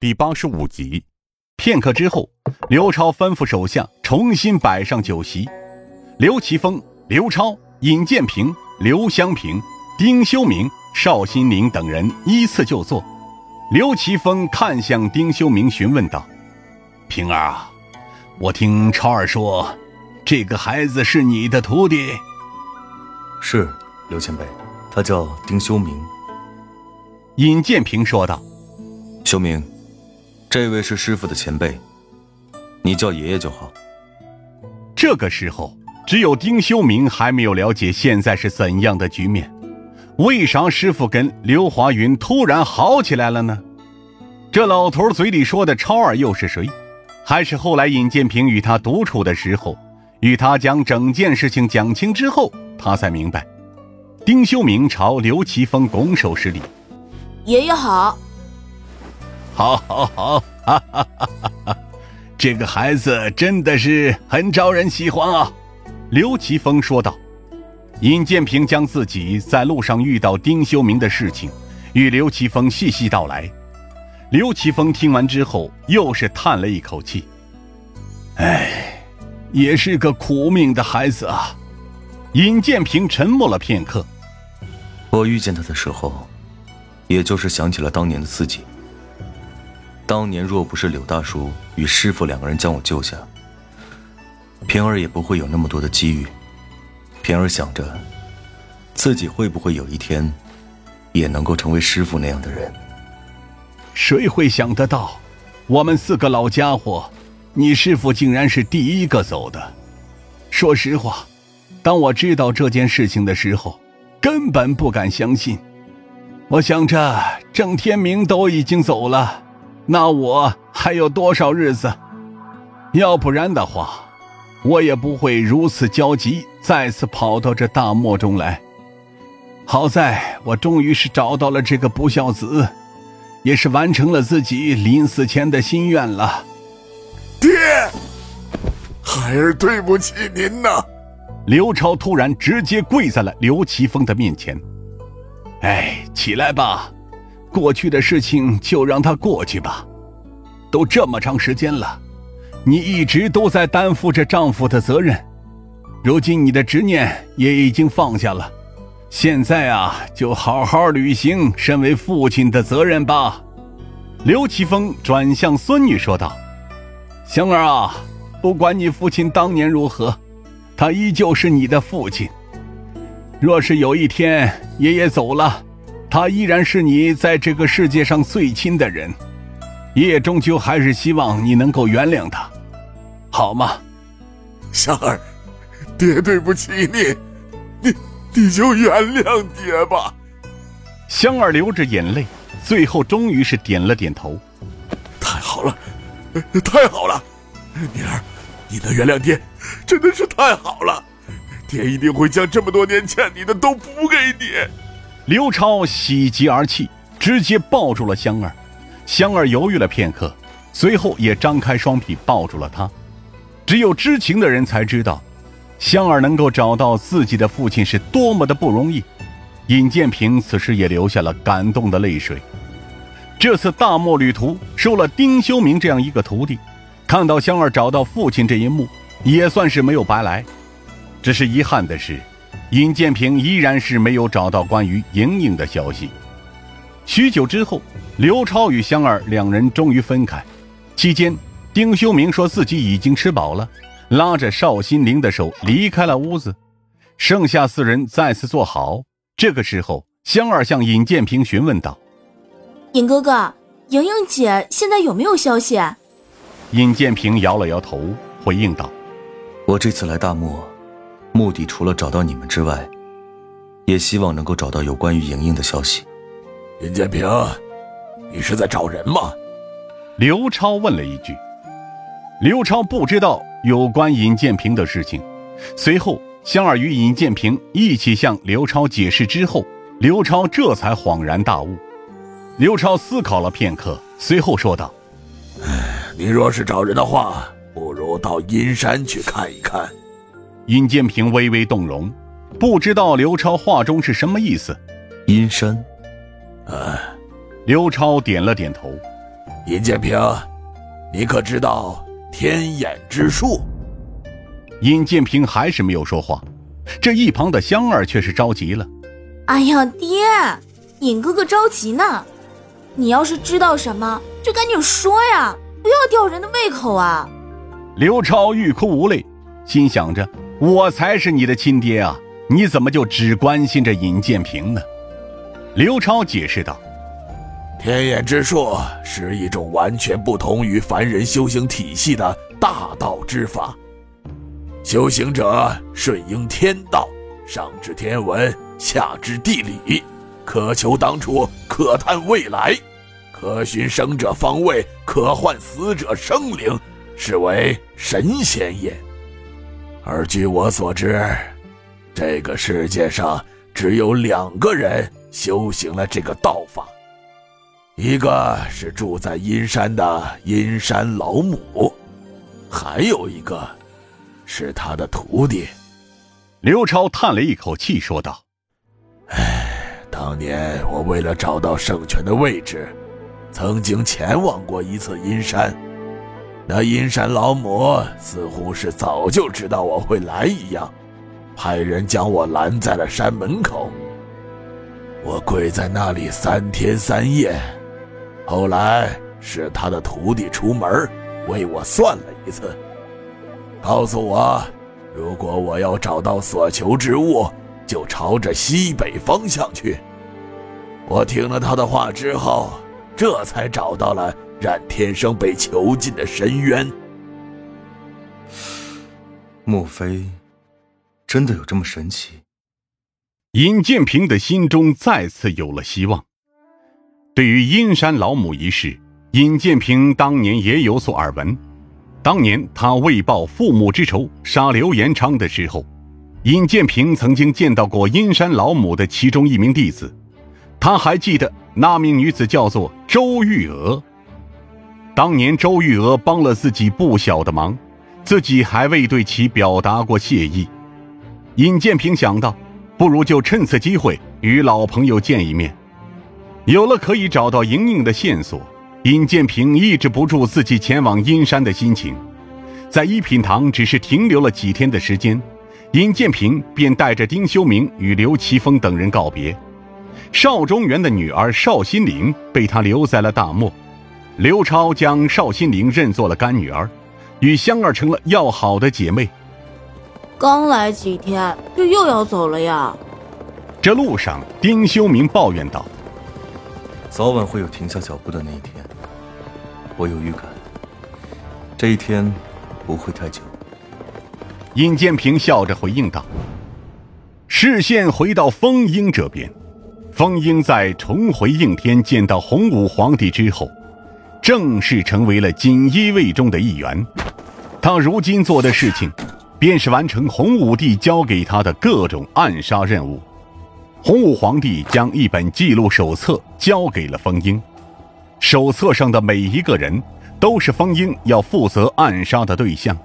第八十五集。片刻之后，刘超吩咐手下重新摆上酒席。刘奇峰、刘超、尹建平、刘湘平、丁修明、邵新林等人依次就座。刘奇峰看向丁修明，询问道：“平儿啊，我听超儿说，这个孩子是你的徒弟？”“是，刘前辈，他叫丁修明。”尹建平说道：“修明，这位是师傅的前辈，你叫爷爷就好。”这个时候，只有丁修明还没有了解现在是怎样的局面。为啥师傅跟刘华云突然好起来了呢？这老头嘴里说的超儿又是谁？还是后来尹建平与他独处的时候，与他将整件事情讲清之后，他才明白。丁修明朝刘奇峰拱手施礼。爷爷好，好，好，好，哈哈哈哈！这个孩子真的是很招人喜欢啊。”刘奇峰说道。尹建平将自己在路上遇到丁修明的事情，与刘奇峰细细道来。刘奇峰听完之后，又是叹了一口气：“哎，也是个苦命的孩子啊。”尹建平沉默了片刻：“我遇见他的时候。”也就是想起了当年的自己。当年若不是柳大叔与师傅两个人将我救下，平儿也不会有那么多的机遇。平儿想着，自己会不会有一天，也能够成为师傅那样的人？谁会想得到，我们四个老家伙，你师傅竟然是第一个走的？说实话，当我知道这件事情的时候，根本不敢相信。我想着，郑天明都已经走了，那我还有多少日子？要不然的话，我也不会如此焦急，再次跑到这大漠中来。好在我终于是找到了这个不孝子，也是完成了自己临死前的心愿了。爹，孩儿对不起您呐！刘超突然直接跪在了刘奇峰的面前。哎，起来吧，过去的事情就让它过去吧。都这么长时间了，你一直都在担负着丈夫的责任，如今你的执念也已经放下了，现在啊，就好好履行身为父亲的责任吧。刘奇峰转向孙女说道：“香儿啊，不管你父亲当年如何，他依旧是你的父亲。”若是有一天爷爷走了，他依然是你在这个世界上最亲的人，爷爷终究还是希望你能够原谅他，好吗？香儿，爹对不起你，你你就原谅爹吧。香儿流着眼泪，最后终于是点了点头。太好了，太好了，女儿，你能原谅爹，真的是太好了。爹一定会将这么多年欠你的都补给你。刘超喜极而泣，直接抱住了香儿。香儿犹豫了片刻，随后也张开双臂抱住了他。只有知情的人才知道，香儿能够找到自己的父亲是多么的不容易。尹建平此时也流下了感动的泪水。这次大漠旅途收了丁修明这样一个徒弟，看到香儿找到父亲这一幕，也算是没有白来。只是遗憾的是，尹建平依然是没有找到关于莹莹的消息。许久之后，刘超与香儿两人终于分开。期间，丁修明说自己已经吃饱了，拉着邵心凌的手离开了屋子。剩下四人再次坐好。这个时候，香儿向尹建平询问道：“尹哥哥，莹莹姐现在有没有消息？”尹建平摇了摇头，回应道：“我这次来大漠。”目的除了找到你们之外，也希望能够找到有关于莹莹的消息。尹建平，你是在找人吗？刘超问了一句。刘超不知道有关尹建平的事情。随后，香儿与尹建平一起向刘超解释之后，刘超这才恍然大悟。刘超思考了片刻，随后说道：“你若是找人的话，不如到阴山去看一看。”尹建平微微动容，不知道刘超话中是什么意思。阴山，呃，刘超点了点头。尹建平，你可知道天眼之术？尹建平还是没有说话，这一旁的香儿却是着急了。哎呀，爹，尹哥哥着急呢。你要是知道什么，就赶紧说呀，不要吊人的胃口啊！刘超欲哭无泪，心想着：我才是你的亲爹啊，你怎么就只关心着尹建平呢？刘超解释道：“天眼之术是一种完全不同于凡人修行体系的大道之法，修行者顺应天道，上知天文，下知地理，可求当初，可探未来。”可寻生者方位，可唤死者生灵，是为神仙也。而据我所知，这个世界上只有两个人修行了这个道法，一个是住在阴山的阴山老母，还有一个是他的徒弟。刘超叹了一口气，说道：“哎，当年我为了找到圣泉的位置。”曾经前往过一次阴山，那阴山老母似乎是早就知道我会来一样，派人将我拦在了山门口。我跪在那里三天三夜，后来是他的徒弟出门为我算了一次，告诉我，如果我要找到所求之物，就朝着西北方向去。我听了他的话之后。这才找到了冉天生被囚禁的深渊。莫非真的有这么神奇？尹建平的心中再次有了希望。对于阴山老母一事，尹建平当年也有所耳闻。当年他为报父母之仇杀刘延昌的时候，尹建平曾经见到过阴山老母的其中一名弟子。他还记得那名女子叫做周玉娥。当年周玉娥帮了自己不小的忙，自己还未对其表达过谢意。尹建平想到，不如就趁此机会与老朋友见一面。有了可以找到莹莹的线索，尹建平抑制不住自己前往阴山的心情。在一品堂只是停留了几天的时间，尹建平便带着丁修明与刘奇峰等人告别。邵中原的女儿邵心凌被他留在了大漠，刘超将邵心凌认作了干女儿，与香儿成了要好的姐妹。刚来几天就又要走了呀？这路上，丁修明抱怨道：“早晚会有停下脚步的那一天，我有预感，这一天不会太久。”尹建平笑着回应道，视线回到风英这边。风英在重回应天见到洪武皇帝之后，正式成为了锦衣卫中的一员。他如今做的事情，便是完成洪武帝交给他的各种暗杀任务。洪武皇帝将一本记录手册交给了风英，手册上的每一个人，都是风英要负责暗杀的对象。